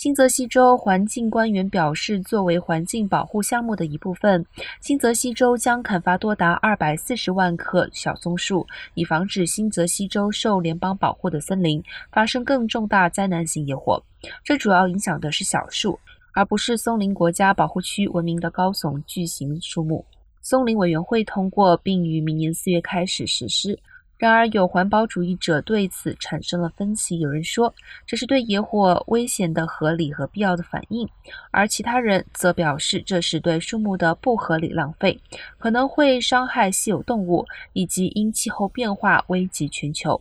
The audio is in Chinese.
新泽西州环境官员表示，作为环境保护项目的一部分，新泽西州将砍伐多达二百四十万棵小松树，以防止新泽西州受联邦保护的森林发生更重大灾难性野火。这主要影响的是小树，而不是松林国家保护区闻名的高耸巨型树木。松林委员会通过，并于明年四月开始实施。然而，有环保主义者对此产生了分歧。有人说这是对野火危险的合理和必要的反应，而其他人则表示这是对树木的不合理浪费，可能会伤害稀有动物，以及因气候变化危及全球。